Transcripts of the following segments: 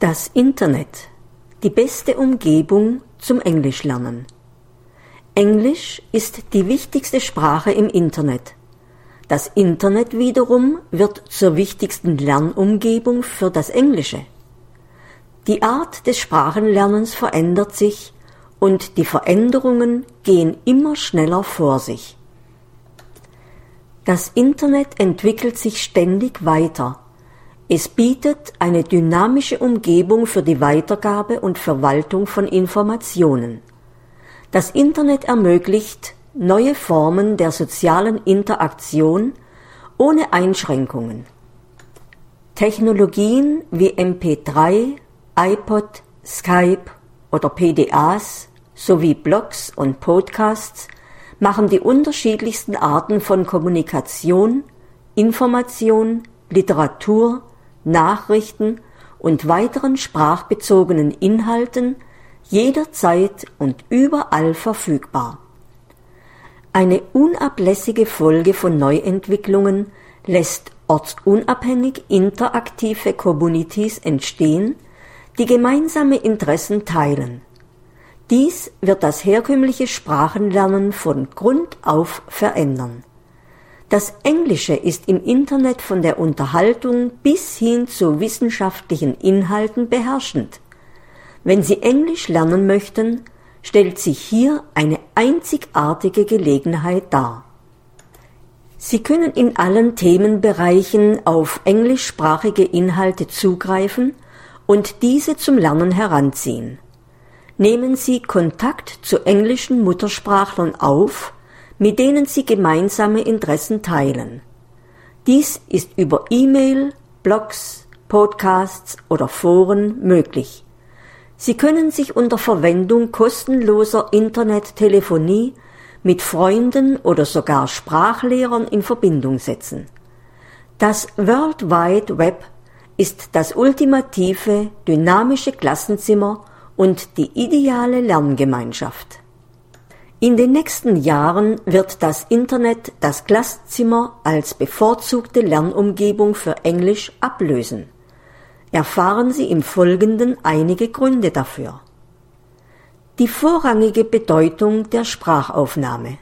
Das Internet. Die beste Umgebung zum Englischlernen. Englisch ist die wichtigste Sprache im Internet. Das Internet wiederum wird zur wichtigsten Lernumgebung für das Englische. Die Art des Sprachenlernens verändert sich und die Veränderungen gehen immer schneller vor sich. Das Internet entwickelt sich ständig weiter es bietet eine dynamische Umgebung für die Weitergabe und Verwaltung von Informationen. Das Internet ermöglicht neue Formen der sozialen Interaktion ohne Einschränkungen. Technologien wie MP3, iPod, Skype oder PDAs sowie Blogs und Podcasts machen die unterschiedlichsten Arten von Kommunikation, Information, Literatur, Nachrichten und weiteren sprachbezogenen Inhalten jederzeit und überall verfügbar. Eine unablässige Folge von Neuentwicklungen lässt ortsunabhängig interaktive Communities entstehen, die gemeinsame Interessen teilen. Dies wird das herkömmliche Sprachenlernen von Grund auf verändern. Das Englische ist im Internet von der Unterhaltung bis hin zu wissenschaftlichen Inhalten beherrschend. Wenn Sie Englisch lernen möchten, stellt sich hier eine einzigartige Gelegenheit dar. Sie können in allen Themenbereichen auf englischsprachige Inhalte zugreifen und diese zum Lernen heranziehen. Nehmen Sie Kontakt zu englischen Muttersprachlern auf mit denen sie gemeinsame Interessen teilen. Dies ist über E-Mail, Blogs, Podcasts oder Foren möglich. Sie können sich unter Verwendung kostenloser Internettelefonie mit Freunden oder sogar Sprachlehrern in Verbindung setzen. Das World Wide Web ist das ultimative, dynamische Klassenzimmer und die ideale Lerngemeinschaft. In den nächsten Jahren wird das Internet das Klasszimmer als bevorzugte Lernumgebung für Englisch ablösen. Erfahren Sie im Folgenden einige Gründe dafür. Die vorrangige Bedeutung der Sprachaufnahme.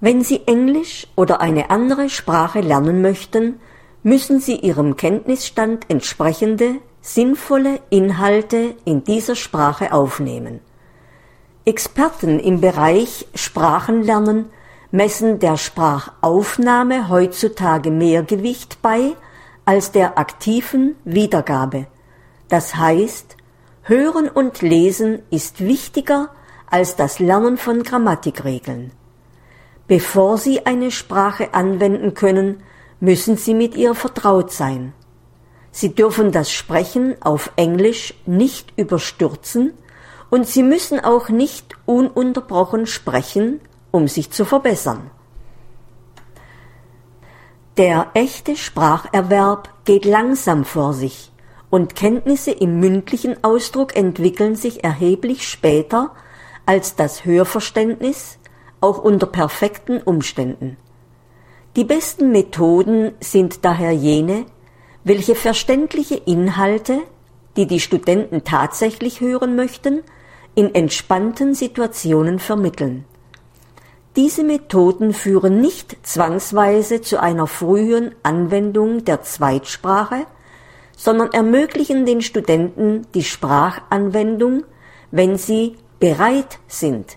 Wenn Sie Englisch oder eine andere Sprache lernen möchten, müssen Sie Ihrem Kenntnisstand entsprechende, sinnvolle Inhalte in dieser Sprache aufnehmen – Experten im Bereich Sprachenlernen messen der Sprachaufnahme heutzutage mehr Gewicht bei als der aktiven Wiedergabe. Das heißt, Hören und Lesen ist wichtiger als das Lernen von Grammatikregeln. Bevor Sie eine Sprache anwenden können, müssen Sie mit ihr vertraut sein. Sie dürfen das Sprechen auf Englisch nicht überstürzen, und sie müssen auch nicht ununterbrochen sprechen, um sich zu verbessern. Der echte Spracherwerb geht langsam vor sich und Kenntnisse im mündlichen Ausdruck entwickeln sich erheblich später als das Hörverständnis, auch unter perfekten Umständen. Die besten Methoden sind daher jene, welche verständliche Inhalte, die die Studenten tatsächlich hören möchten, in entspannten Situationen vermitteln. Diese Methoden führen nicht zwangsweise zu einer frühen Anwendung der Zweitsprache, sondern ermöglichen den Studenten die Sprachanwendung, wenn sie bereit sind,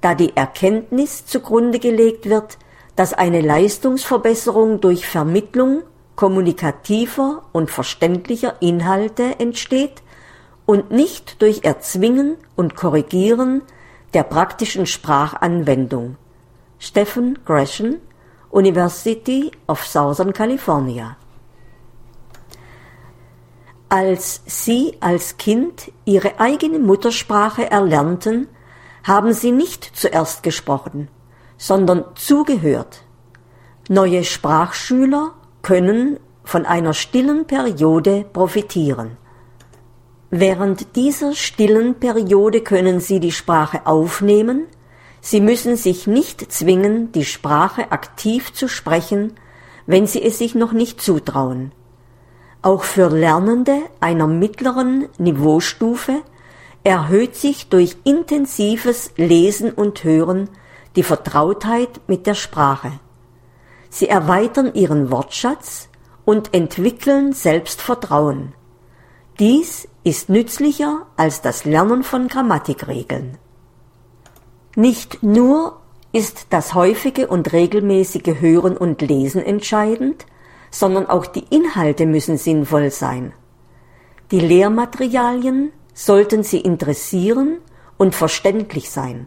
da die Erkenntnis zugrunde gelegt wird, dass eine Leistungsverbesserung durch Vermittlung kommunikativer und verständlicher Inhalte entsteht, und nicht durch Erzwingen und Korrigieren der praktischen Sprachanwendung. Stephen Gresham, University of Southern California. Als Sie als Kind Ihre eigene Muttersprache erlernten, haben Sie nicht zuerst gesprochen, sondern zugehört. Neue Sprachschüler können von einer stillen Periode profitieren. Während dieser stillen Periode können Sie die Sprache aufnehmen, Sie müssen sich nicht zwingen, die Sprache aktiv zu sprechen, wenn Sie es sich noch nicht zutrauen. Auch für Lernende einer mittleren Niveaustufe erhöht sich durch intensives Lesen und Hören die Vertrautheit mit der Sprache. Sie erweitern ihren Wortschatz und entwickeln Selbstvertrauen. Dies ist nützlicher als das Lernen von Grammatikregeln. Nicht nur ist das häufige und regelmäßige Hören und Lesen entscheidend, sondern auch die Inhalte müssen sinnvoll sein. Die Lehrmaterialien sollten Sie interessieren und verständlich sein.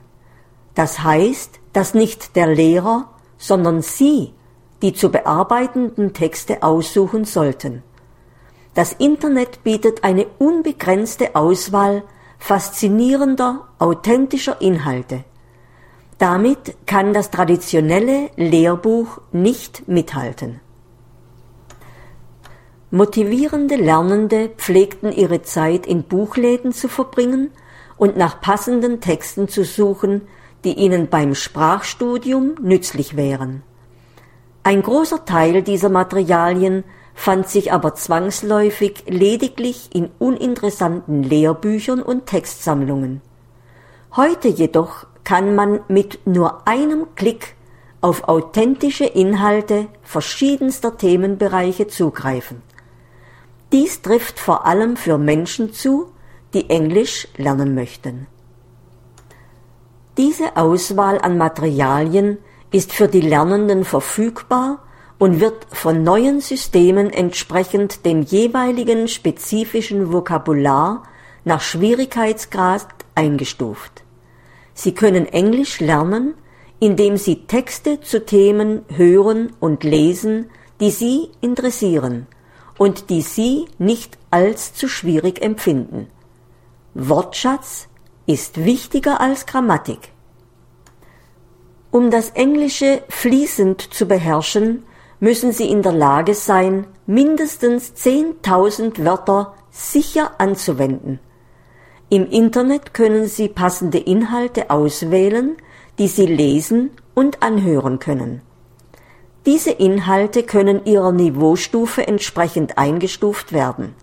Das heißt, dass nicht der Lehrer, sondern Sie die zu bearbeitenden Texte aussuchen sollten. Das Internet bietet eine unbegrenzte Auswahl faszinierender, authentischer Inhalte. Damit kann das traditionelle Lehrbuch nicht mithalten. Motivierende Lernende pflegten ihre Zeit in Buchläden zu verbringen und nach passenden Texten zu suchen, die ihnen beim Sprachstudium nützlich wären. Ein großer Teil dieser Materialien fand sich aber zwangsläufig lediglich in uninteressanten Lehrbüchern und Textsammlungen. Heute jedoch kann man mit nur einem Klick auf authentische Inhalte verschiedenster Themenbereiche zugreifen. Dies trifft vor allem für Menschen zu, die Englisch lernen möchten. Diese Auswahl an Materialien ist für die Lernenden verfügbar und wird von neuen Systemen entsprechend dem jeweiligen spezifischen Vokabular nach Schwierigkeitsgrad eingestuft. Sie können Englisch lernen, indem Sie Texte zu Themen hören und lesen, die Sie interessieren und die Sie nicht als zu schwierig empfinden. Wortschatz ist wichtiger als Grammatik. Um das Englische fließend zu beherrschen, müssen Sie in der Lage sein, mindestens 10.000 Wörter sicher anzuwenden. Im Internet können Sie passende Inhalte auswählen, die Sie lesen und anhören können. Diese Inhalte können Ihrer Niveaustufe entsprechend eingestuft werden.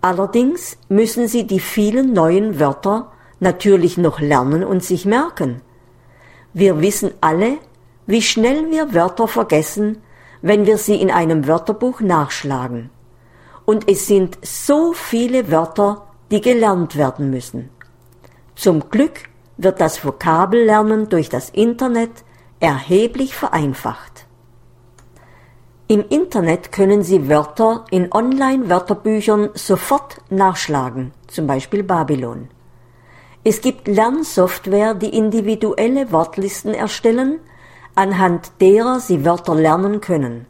Allerdings müssen Sie die vielen neuen Wörter natürlich noch lernen und sich merken. Wir wissen alle, wie schnell wir Wörter vergessen, wenn wir sie in einem Wörterbuch nachschlagen. Und es sind so viele Wörter, die gelernt werden müssen. Zum Glück wird das Vokabellernen durch das Internet erheblich vereinfacht. Im Internet können Sie Wörter in Online-Wörterbüchern sofort nachschlagen, zum Beispiel Babylon. Es gibt Lernsoftware, die individuelle Wortlisten erstellen anhand derer Sie Wörter lernen können.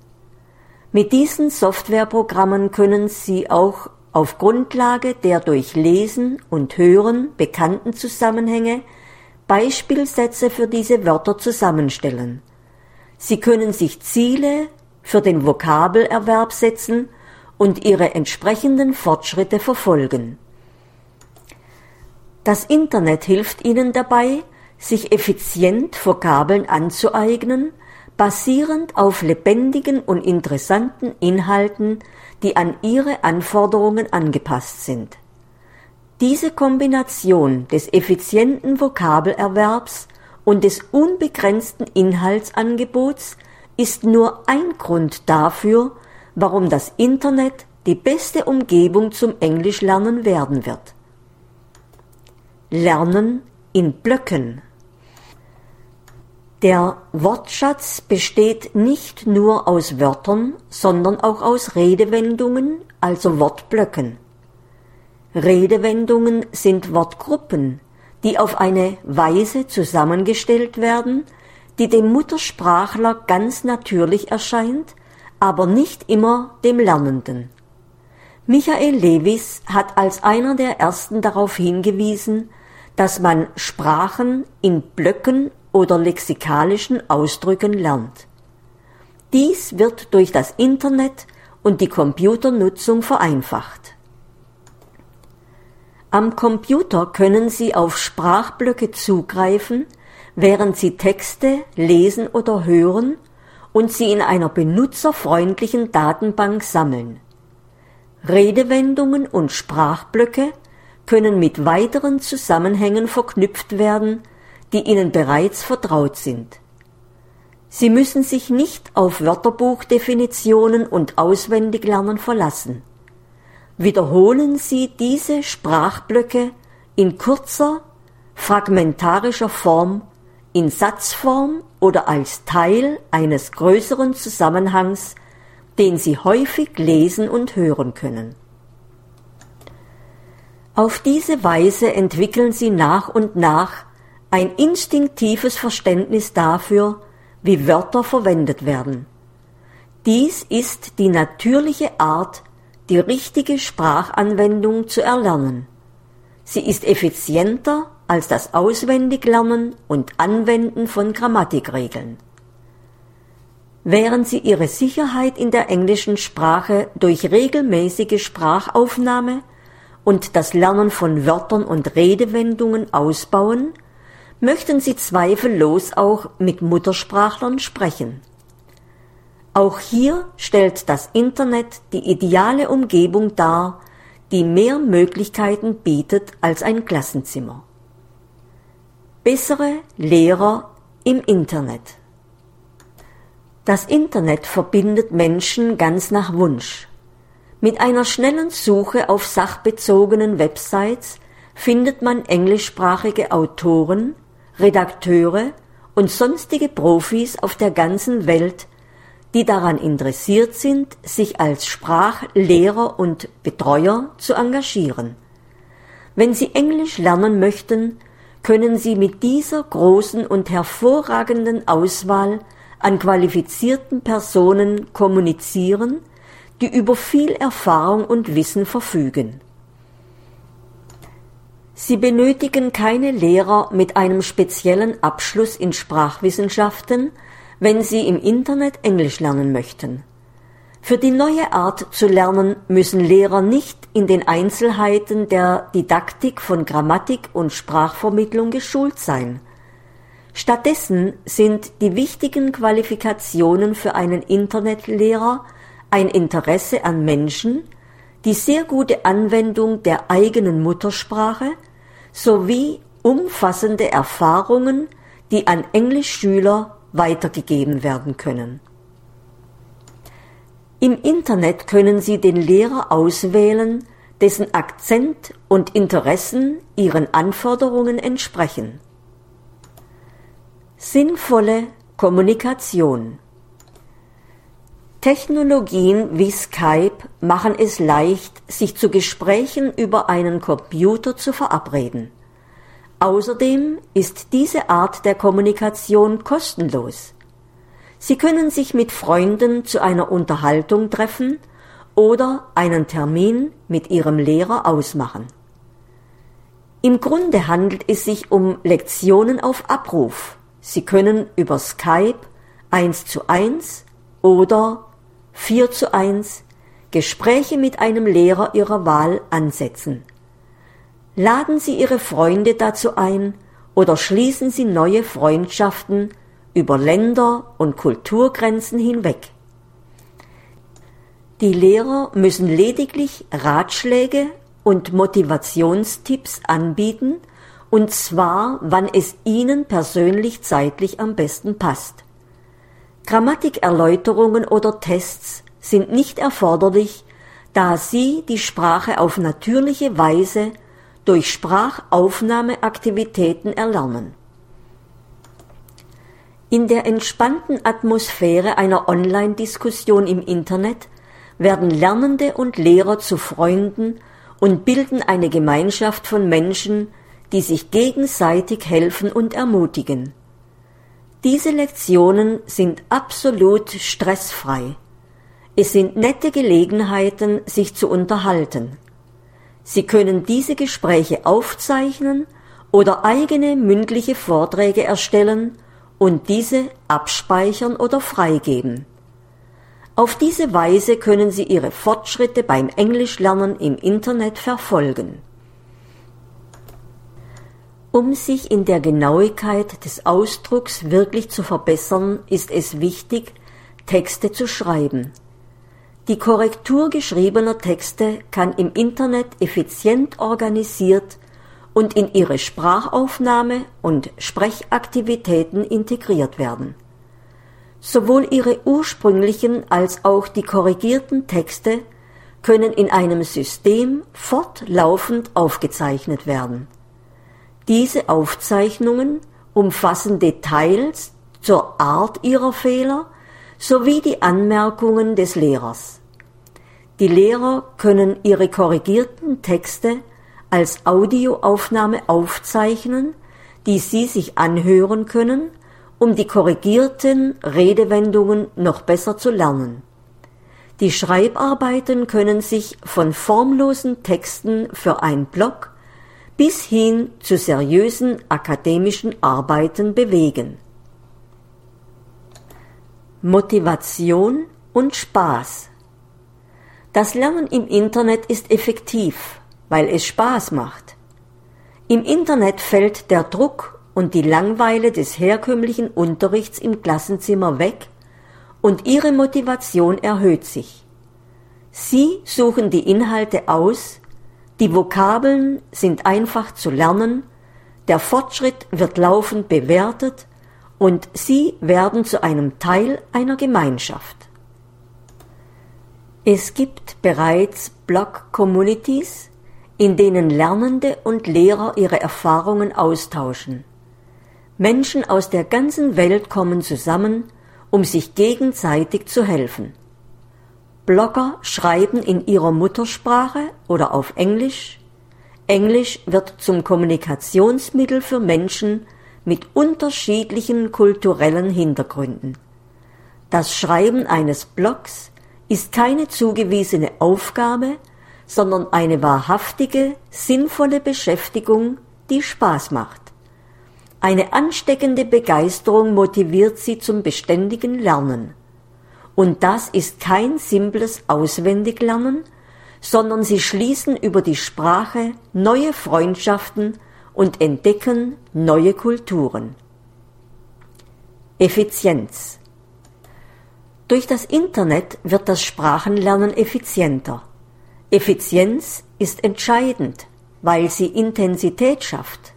Mit diesen Softwareprogrammen können Sie auch auf Grundlage der durch Lesen und Hören bekannten Zusammenhänge Beispielsätze für diese Wörter zusammenstellen. Sie können sich Ziele für den Vokabelerwerb setzen und ihre entsprechenden Fortschritte verfolgen. Das Internet hilft Ihnen dabei, sich effizient Vokabeln anzueignen, basierend auf lebendigen und interessanten Inhalten, die an ihre Anforderungen angepasst sind. Diese Kombination des effizienten Vokabelerwerbs und des unbegrenzten Inhaltsangebots ist nur ein Grund dafür, warum das Internet die beste Umgebung zum Englischlernen werden wird. Lernen in Blöcken der Wortschatz besteht nicht nur aus Wörtern, sondern auch aus Redewendungen, also Wortblöcken. Redewendungen sind Wortgruppen, die auf eine Weise zusammengestellt werden, die dem Muttersprachler ganz natürlich erscheint, aber nicht immer dem Lernenden. Michael Lewis hat als einer der ersten darauf hingewiesen, dass man Sprachen in Blöcken oder lexikalischen Ausdrücken lernt. Dies wird durch das Internet und die Computernutzung vereinfacht. Am Computer können Sie auf Sprachblöcke zugreifen, während Sie Texte lesen oder hören und sie in einer benutzerfreundlichen Datenbank sammeln. Redewendungen und Sprachblöcke können mit weiteren Zusammenhängen verknüpft werden, die Ihnen bereits vertraut sind. Sie müssen sich nicht auf Wörterbuchdefinitionen und Auswendiglernen verlassen. Wiederholen Sie diese Sprachblöcke in kurzer, fragmentarischer Form, in Satzform oder als Teil eines größeren Zusammenhangs, den Sie häufig lesen und hören können. Auf diese Weise entwickeln Sie nach und nach ein instinktives Verständnis dafür, wie Wörter verwendet werden. Dies ist die natürliche Art, die richtige Sprachanwendung zu erlernen. Sie ist effizienter als das Auswendiglernen und Anwenden von Grammatikregeln. Während Sie Ihre Sicherheit in der englischen Sprache durch regelmäßige Sprachaufnahme und das Lernen von Wörtern und Redewendungen ausbauen, möchten Sie zweifellos auch mit Muttersprachlern sprechen. Auch hier stellt das Internet die ideale Umgebung dar, die mehr Möglichkeiten bietet als ein Klassenzimmer. Bessere Lehrer im Internet. Das Internet verbindet Menschen ganz nach Wunsch. Mit einer schnellen Suche auf sachbezogenen Websites findet man englischsprachige Autoren, Redakteure und sonstige Profis auf der ganzen Welt, die daran interessiert sind, sich als Sprachlehrer und Betreuer zu engagieren. Wenn Sie Englisch lernen möchten, können Sie mit dieser großen und hervorragenden Auswahl an qualifizierten Personen kommunizieren, die über viel Erfahrung und Wissen verfügen. Sie benötigen keine Lehrer mit einem speziellen Abschluss in Sprachwissenschaften, wenn Sie im Internet Englisch lernen möchten. Für die neue Art zu lernen müssen Lehrer nicht in den Einzelheiten der Didaktik von Grammatik und Sprachvermittlung geschult sein. Stattdessen sind die wichtigen Qualifikationen für einen Internetlehrer ein Interesse an Menschen, die sehr gute Anwendung der eigenen Muttersprache sowie umfassende Erfahrungen, die an Englischschüler weitergegeben werden können. Im Internet können Sie den Lehrer auswählen, dessen Akzent und Interessen Ihren Anforderungen entsprechen. Sinnvolle Kommunikation Technologien wie Skype machen es leicht, sich zu Gesprächen über einen Computer zu verabreden. Außerdem ist diese Art der Kommunikation kostenlos. Sie können sich mit Freunden zu einer Unterhaltung treffen oder einen Termin mit Ihrem Lehrer ausmachen. Im Grunde handelt es sich um Lektionen auf Abruf. Sie können über Skype eins zu eins oder 4 zu 1 Gespräche mit einem Lehrer Ihrer Wahl ansetzen. Laden Sie Ihre Freunde dazu ein oder schließen Sie neue Freundschaften über Länder und Kulturgrenzen hinweg. Die Lehrer müssen lediglich Ratschläge und Motivationstipps anbieten, und zwar, wann es Ihnen persönlich zeitlich am besten passt. Grammatikerläuterungen oder Tests sind nicht erforderlich, da Sie die Sprache auf natürliche Weise durch Sprachaufnahmeaktivitäten erlernen. In der entspannten Atmosphäre einer Online-Diskussion im Internet werden Lernende und Lehrer zu Freunden und bilden eine Gemeinschaft von Menschen, die sich gegenseitig helfen und ermutigen. Diese Lektionen sind absolut stressfrei. Es sind nette Gelegenheiten, sich zu unterhalten. Sie können diese Gespräche aufzeichnen oder eigene mündliche Vorträge erstellen und diese abspeichern oder freigeben. Auf diese Weise können Sie Ihre Fortschritte beim Englischlernen im Internet verfolgen. Um sich in der Genauigkeit des Ausdrucks wirklich zu verbessern, ist es wichtig, Texte zu schreiben. Die Korrektur geschriebener Texte kann im Internet effizient organisiert und in ihre Sprachaufnahme und Sprechaktivitäten integriert werden. Sowohl ihre ursprünglichen als auch die korrigierten Texte können in einem System fortlaufend aufgezeichnet werden. Diese Aufzeichnungen umfassen Details zur Art ihrer Fehler sowie die Anmerkungen des Lehrers. Die Lehrer können ihre korrigierten Texte als Audioaufnahme aufzeichnen, die Sie sich anhören können, um die korrigierten Redewendungen noch besser zu lernen. Die Schreibarbeiten können sich von formlosen Texten für ein Blog bis hin zu seriösen akademischen Arbeiten bewegen. Motivation und Spaß Das Lernen im Internet ist effektiv, weil es Spaß macht. Im Internet fällt der Druck und die Langweile des herkömmlichen Unterrichts im Klassenzimmer weg und ihre Motivation erhöht sich. Sie suchen die Inhalte aus, die Vokabeln sind einfach zu lernen, der Fortschritt wird laufend bewertet und sie werden zu einem Teil einer Gemeinschaft. Es gibt bereits Blog-Communities, in denen Lernende und Lehrer ihre Erfahrungen austauschen. Menschen aus der ganzen Welt kommen zusammen, um sich gegenseitig zu helfen. Blogger schreiben in ihrer Muttersprache oder auf Englisch. Englisch wird zum Kommunikationsmittel für Menschen mit unterschiedlichen kulturellen Hintergründen. Das Schreiben eines Blogs ist keine zugewiesene Aufgabe, sondern eine wahrhaftige, sinnvolle Beschäftigung, die Spaß macht. Eine ansteckende Begeisterung motiviert sie zum beständigen Lernen. Und das ist kein simples Auswendiglernen, sondern sie schließen über die Sprache neue Freundschaften und entdecken neue Kulturen. Effizienz Durch das Internet wird das Sprachenlernen effizienter. Effizienz ist entscheidend, weil sie Intensität schafft.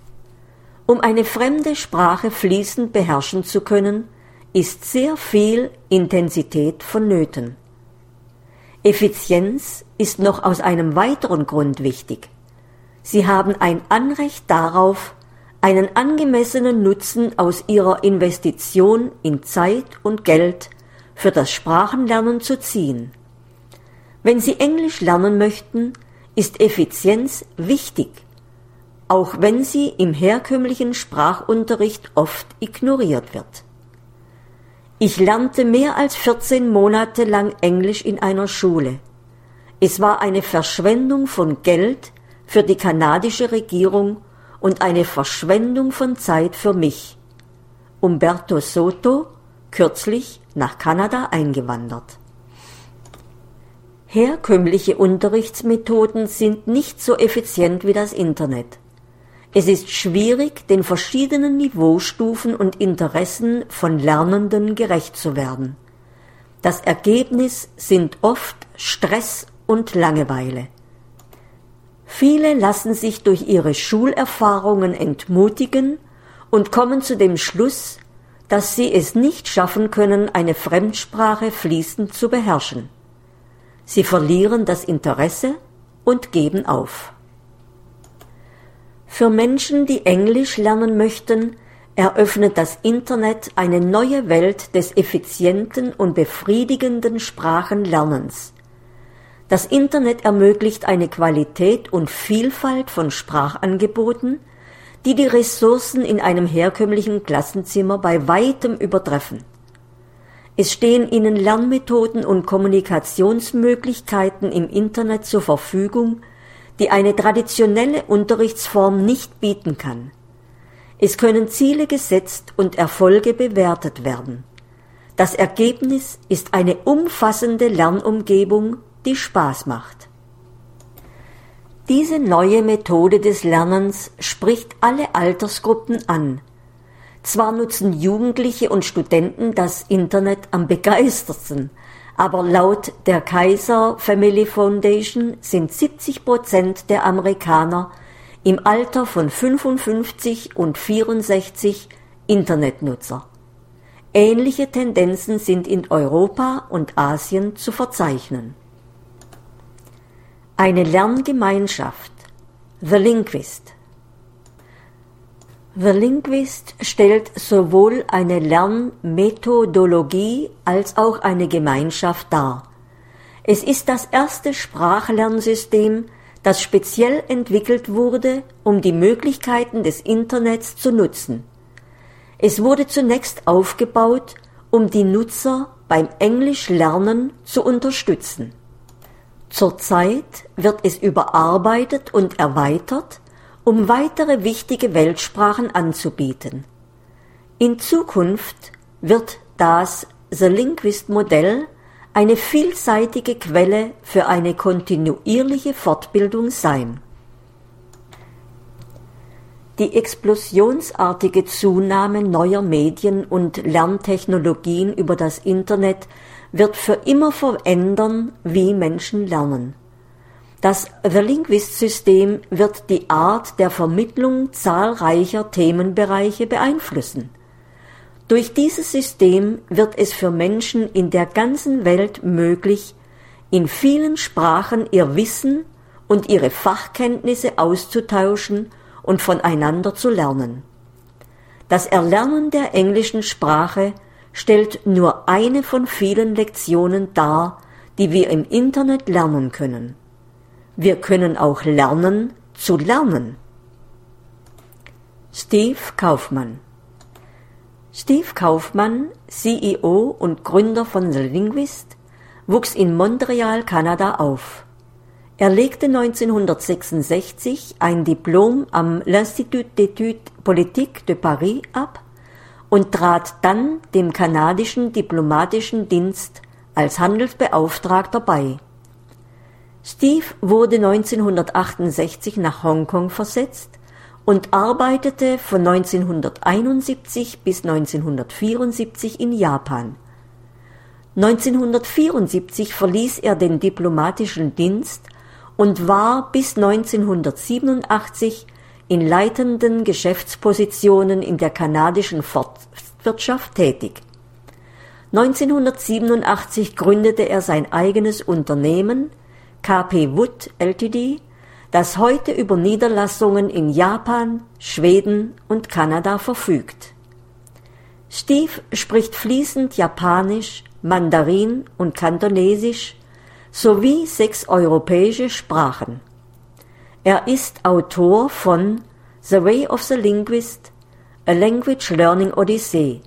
Um eine fremde Sprache fließend beherrschen zu können, ist sehr viel Intensität vonnöten. Effizienz ist noch aus einem weiteren Grund wichtig. Sie haben ein Anrecht darauf, einen angemessenen Nutzen aus ihrer Investition in Zeit und Geld für das Sprachenlernen zu ziehen. Wenn Sie Englisch lernen möchten, ist Effizienz wichtig, auch wenn sie im herkömmlichen Sprachunterricht oft ignoriert wird. Ich lernte mehr als 14 Monate lang Englisch in einer Schule. Es war eine Verschwendung von Geld für die kanadische Regierung und eine Verschwendung von Zeit für mich. Umberto Soto, kürzlich nach Kanada eingewandert. Herkömmliche Unterrichtsmethoden sind nicht so effizient wie das Internet. Es ist schwierig, den verschiedenen Niveaustufen und Interessen von Lernenden gerecht zu werden. Das Ergebnis sind oft Stress und Langeweile. Viele lassen sich durch ihre Schulerfahrungen entmutigen und kommen zu dem Schluss, dass sie es nicht schaffen können, eine Fremdsprache fließend zu beherrschen. Sie verlieren das Interesse und geben auf. Für Menschen, die Englisch lernen möchten, eröffnet das Internet eine neue Welt des effizienten und befriedigenden Sprachenlernens. Das Internet ermöglicht eine Qualität und Vielfalt von Sprachangeboten, die die Ressourcen in einem herkömmlichen Klassenzimmer bei weitem übertreffen. Es stehen ihnen Lernmethoden und Kommunikationsmöglichkeiten im Internet zur Verfügung, die eine traditionelle Unterrichtsform nicht bieten kann. Es können Ziele gesetzt und Erfolge bewertet werden. Das Ergebnis ist eine umfassende Lernumgebung, die Spaß macht. Diese neue Methode des Lernens spricht alle Altersgruppen an. Zwar nutzen Jugendliche und Studenten das Internet am begeistertsten, Aber laut der Kaiser Family Foundation sind 70 Prozent der Amerikaner im Alter von 55 und 64 Internetnutzer. Ähnliche Tendenzen sind in Europa und Asien zu verzeichnen. Eine Lerngemeinschaft, The Linguist. The Linguist stellt sowohl eine Lernmethodologie als auch eine Gemeinschaft dar. Es ist das erste Sprachlernsystem, das speziell entwickelt wurde, um die Möglichkeiten des Internets zu nutzen. Es wurde zunächst aufgebaut, um die Nutzer beim Englischlernen zu unterstützen. Zurzeit wird es überarbeitet und erweitert, um weitere wichtige Weltsprachen anzubieten. In Zukunft wird das The Linguist Modell eine vielseitige Quelle für eine kontinuierliche Fortbildung sein. Die explosionsartige Zunahme neuer Medien und Lerntechnologien über das Internet wird für immer verändern, wie Menschen lernen. Das The Linguist-System wird die Art der Vermittlung zahlreicher Themenbereiche beeinflussen. Durch dieses System wird es für Menschen in der ganzen Welt möglich, in vielen Sprachen ihr Wissen und ihre Fachkenntnisse auszutauschen und voneinander zu lernen. Das Erlernen der englischen Sprache stellt nur eine von vielen Lektionen dar, die wir im Internet lernen können. Wir können auch lernen zu lernen. Steve Kaufmann Steve Kaufmann, CEO und Gründer von The Linguist, wuchs in Montreal, Kanada auf. Er legte 1966 ein Diplom am l'Institut d'études politiques de Paris ab und trat dann dem kanadischen diplomatischen Dienst als Handelsbeauftragter bei. Steve wurde 1968 nach Hongkong versetzt und arbeitete von 1971 bis 1974 in Japan. 1974 verließ er den diplomatischen Dienst und war bis 1987 in leitenden Geschäftspositionen in der kanadischen Forstwirtschaft tätig. 1987 gründete er sein eigenes Unternehmen KP Wood Ltd, das heute über Niederlassungen in Japan, Schweden und Kanada verfügt. Steve spricht fließend Japanisch, Mandarin und Kantonesisch sowie sechs europäische Sprachen. Er ist Autor von The Way of the Linguist, A Language Learning Odyssey.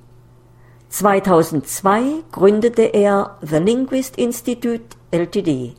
2002 gründete er The Linguist Institute Ltd.